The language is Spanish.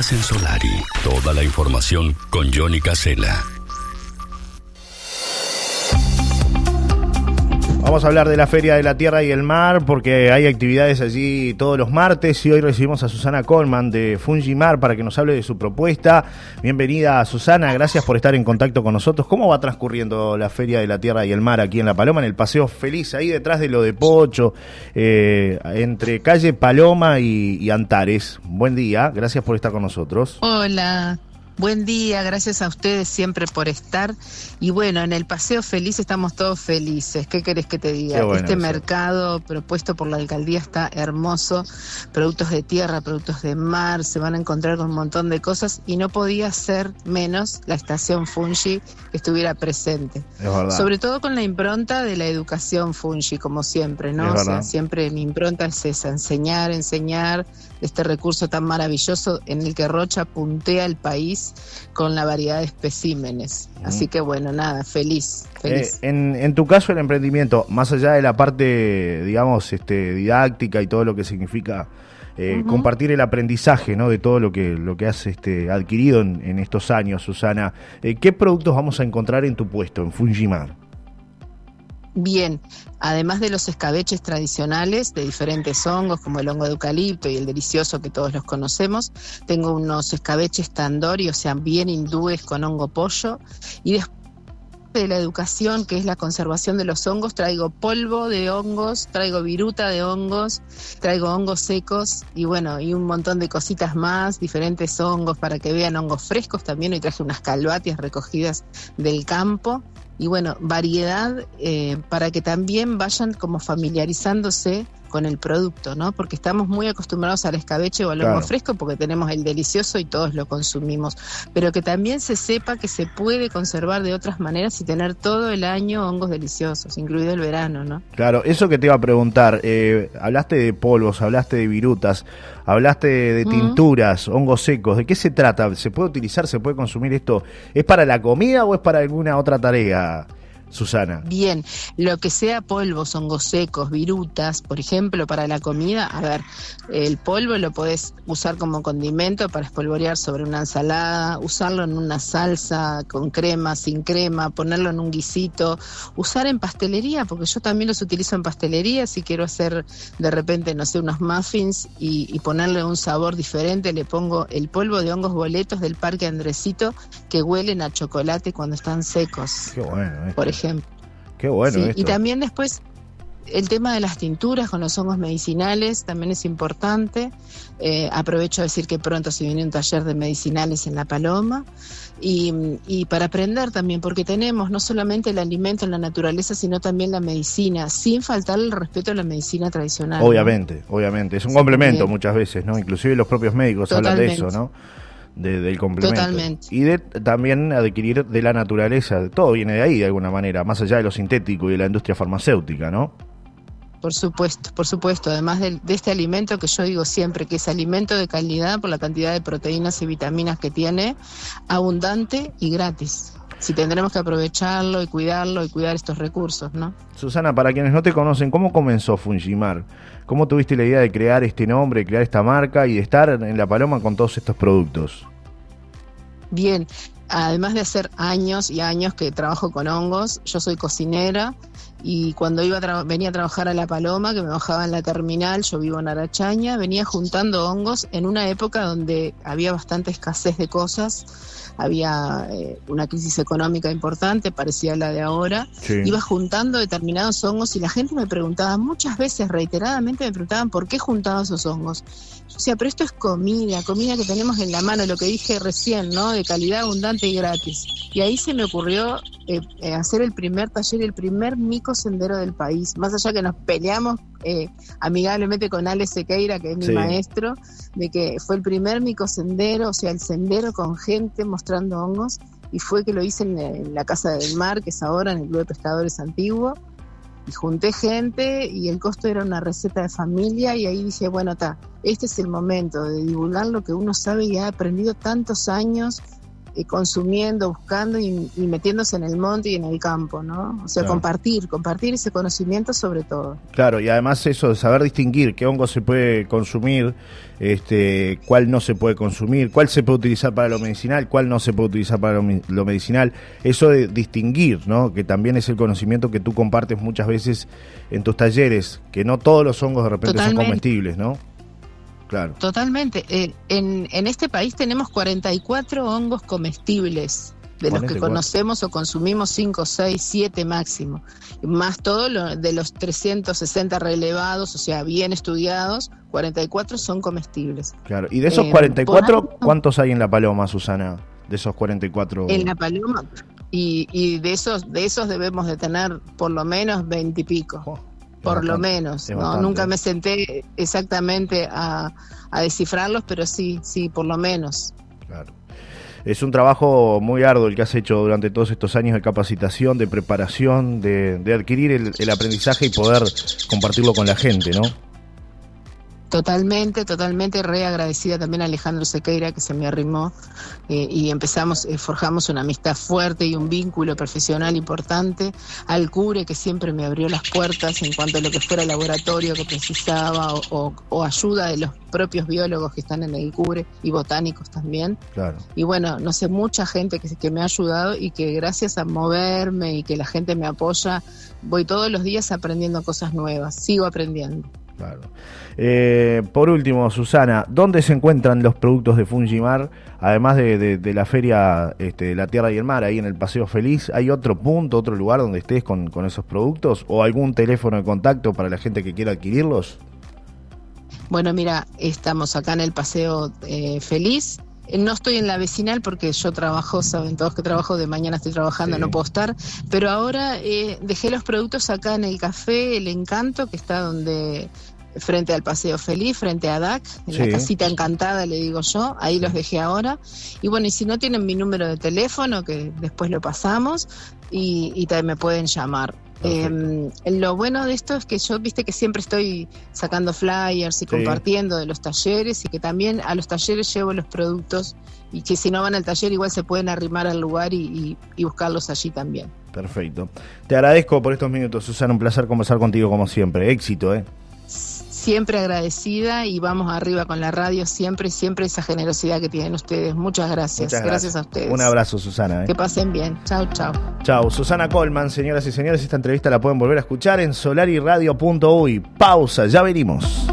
En Solari. Toda la información con Johnny Casella. Vamos a hablar de la Feria de la Tierra y el Mar porque hay actividades allí todos los martes y hoy recibimos a Susana Colman de Fungimar para que nos hable de su propuesta. Bienvenida Susana, gracias por estar en contacto con nosotros. ¿Cómo va transcurriendo la Feria de la Tierra y el Mar aquí en La Paloma, en el Paseo Feliz, ahí detrás de lo de Pocho, eh, entre calle Paloma y, y Antares? Buen día, gracias por estar con nosotros. Hola, Buen día, gracias a ustedes siempre por estar. Y bueno, en el Paseo Feliz estamos todos felices. ¿Qué querés que te diga? Bueno este eso. mercado propuesto por la alcaldía está hermoso. Productos de tierra, productos de mar, se van a encontrar con un montón de cosas y no podía ser menos la estación Fungi que estuviera presente. Es verdad. Sobre todo con la impronta de la educación Fungi, como siempre, ¿no? Es O sea, siempre mi impronta es esa, enseñar, enseñar este recurso tan maravilloso en el que Rocha puntea el país con la variedad de especímenes. Así que bueno, nada, feliz, Eh, en, en tu caso, el emprendimiento, más allá de la parte, digamos, este, didáctica y todo lo que significa eh, compartir el aprendizaje, ¿no? De todo lo que lo que has este, adquirido en, en estos años, Susana. eh, ¿Qué productos vamos a encontrar en tu puesto, en Fungimar? Bien, además de los escabeches tradicionales de diferentes hongos, como el hongo de eucalipto y el delicioso que todos los conocemos, tengo unos escabeches tandori, o sea, bien hindúes con hongo pollo, y después de la educación, que es la conservación de los hongos, traigo polvo de hongos, traigo viruta de hongos, traigo hongos secos y bueno, y un montón de cositas más, diferentes hongos para que vean hongos frescos también. Hoy traje unas calvatias recogidas del campo y bueno, variedad eh, para que también vayan como familiarizándose con el producto, ¿no? Porque estamos muy acostumbrados al escabeche o al hongo Claro. fresco porque tenemos el delicioso y todos lo consumimos, pero que también se sepa que se puede conservar de otras maneras y tener todo el año hongos deliciosos, incluido el verano, ¿no? Claro, eso que te iba a preguntar, eh, hablaste de polvos, hablaste de virutas, hablaste de, tinturas, hongos secos, ¿de qué se trata? ¿Se puede utilizar, se puede consumir esto? ¿Es para la comida o es para alguna otra tarea, Susana? Bien, lo que sea polvos, hongos secos, virutas, por ejemplo, para la comida, a ver, el polvo lo podés usar como condimento para espolvorear sobre una ensalada, usarlo en una salsa con crema, sin crema, ponerlo en un guisito, usar en pastelería, porque yo también los utilizo en pastelería, si quiero hacer de repente, no sé, unos muffins y, y ponerle un sabor diferente, le pongo el polvo de hongos boletos del Parque Andresito que huelen a chocolate cuando están secos, Qué bueno, esto. por ejemplo. Qué bueno Sí, esto. y también después el tema de las tinturas con los hongos medicinales también es importante. Eh, aprovecho a decir que pronto se viene un taller de medicinales en La Paloma y, y para aprender también, porque tenemos no solamente el alimento en la naturaleza, sino también la medicina, sin faltar el respeto a la medicina tradicional. ¿no? Obviamente, obviamente. Es un Sí, complemento bien. muchas veces, ¿no? Inclusive los propios médicos hablan de eso. ¿no? De- del complemento. Totalmente. Y de también adquirir de la naturaleza. Todo viene de ahí de alguna manera, más allá de lo sintético y de la industria farmacéutica, ¿no? Por supuesto, por supuesto. Además del- de, este alimento que yo digo siempre que es alimento de calidad por la cantidad de proteínas y vitaminas que tiene, abundante y gratis. Si tendremos que aprovecharlo y cuidarlo y cuidar estos recursos, ¿no? Susana, para quienes no te conocen, ¿cómo comenzó Fungimar? ¿Cómo tuviste la idea de crear este nombre, crear esta marca y de estar en La Paloma con todos estos productos? Bien, además de hacer años y años que trabajo con hongos, yo soy cocinera y cuando iba a venía a trabajar a La Paloma, que me bajaba en la terminal, yo vivo en Arachaña, venía juntando hongos en una época donde había bastante escasez de cosas, había eh, una crisis económica importante, parecía la de ahora, Sí. iba juntando determinados hongos y la gente me preguntaba, muchas veces reiteradamente me preguntaban por qué juntaba esos hongos. Yo decía, pero esto es comida, comida que tenemos en la mano, lo que dije recién, ¿no? De calidad abundante y gratis. Y ahí se me ocurrió eh, eh, hacer el primer taller, el primer mico sendero del país. Más allá que nos peleamos eh, amigablemente con Ale Sequeira, que es mi Sí. maestro, de que fue el primer mico sendero, o sea, el sendero con gente mostrando hongos. Y fue que lo hice en, en la Casa del Mar, que es ahora en el Club de Pescadores Antiguo. Y junté gente y el costo era una receta de familia y ahí dije, bueno, está, este es el momento de divulgar lo que uno sabe y ha aprendido tantos años eh, consumiendo, buscando y, metiéndose en el monte y en el campo, ¿no? O sea, compartir, compartir ese conocimiento sobre todo. Claro, y además eso de saber distinguir qué hongo se puede consumir, este, cuál no se puede consumir, cuál se puede utilizar para lo medicinal, cuál no se puede utilizar para lo, medicinal, eso de distinguir, ¿no? Que también es el conocimiento que tú compartes muchas veces en tus talleres, que no todos los hongos de repente son comestibles, ¿no? Totalmente. Eh, en, en este país tenemos 44 hongos comestibles de los que conocemos o consumimos 5, 6, 7 máximo, más todo lo de los 360 relevados, o sea, bien estudiados, 44 son comestibles. Claro, y de esos 44, eh, ¿cuántos hay en la paloma, Susana? De esos 44. En la paloma, y, y de esos de esos debemos de tener por lo menos 20 y pico por lo menos. ¿no? Nunca me senté exactamente a, descifrarlos, pero sí, sí, por lo menos. Claro. Es un trabajo muy arduo el que has hecho durante todos estos años de capacitación, de preparación, de, de adquirir el, el aprendizaje y poder compartirlo con la gente, ¿no? Totalmente, totalmente re agradecida también a Alejandro Sequeira que se me arrimó eh, y empezamos, eh, forjamos una amistad fuerte y un vínculo profesional importante. Al Cure que siempre me abrió las puertas en cuanto a lo que fuera laboratorio que precisaba o, ayuda de los propios biólogos que están en el Cure y botánicos también. Claro. Y bueno, no sé, mucha gente que, que me ha ayudado y que gracias a moverme y que la gente me apoya, voy todos los días aprendiendo cosas nuevas, sigo aprendiendo. Claro. Eh, por último, Susana, ¿dónde se encuentran los productos de Fungimar? Además de, la feria este, de la Tierra y el Mar, ahí en el Paseo Feliz, ¿hay otro punto, otro lugar donde estés con, esos productos? ¿O algún teléfono de contacto para la gente que quiera adquirirlos? Bueno, mira, estamos acá en el Paseo eh, Feliz. Eh, no estoy en la vecinal porque yo trabajo, saben todos que trabajo, de mañana estoy trabajando, no puedo estar, pero ahora dejé los productos acá en el café El Encanto, que está donde frente al Paseo Feliz, frente a DAC, en la casita encantada, le digo yo, ahí los dejé ahora. Y bueno, y si no tienen mi número de teléfono, que después lo pasamos, y, también me pueden llamar. Em, lo bueno de esto es que yo, viste que siempre estoy sacando flyers y compartiendo de los talleres y que también a los talleres llevo los productos y que si no van al taller igual se pueden arrimar al lugar y, y buscarlos allí también. Perfecto. Te agradezco por estos minutos, Susana. Un placer conversar contigo como siempre. Éxito, ¿eh? Siempre agradecida y vamos arriba con la radio, siempre, siempre esa generosidad que tienen ustedes. Muchas gracias. gracias. a ustedes. Un abrazo, Susana. ¿eh? Que pasen bien. Chao, chao. Chao. Susana Colman, señoras y señores, esta entrevista la pueden volver a escuchar en solariradio.uy. Pausa, ya venimos.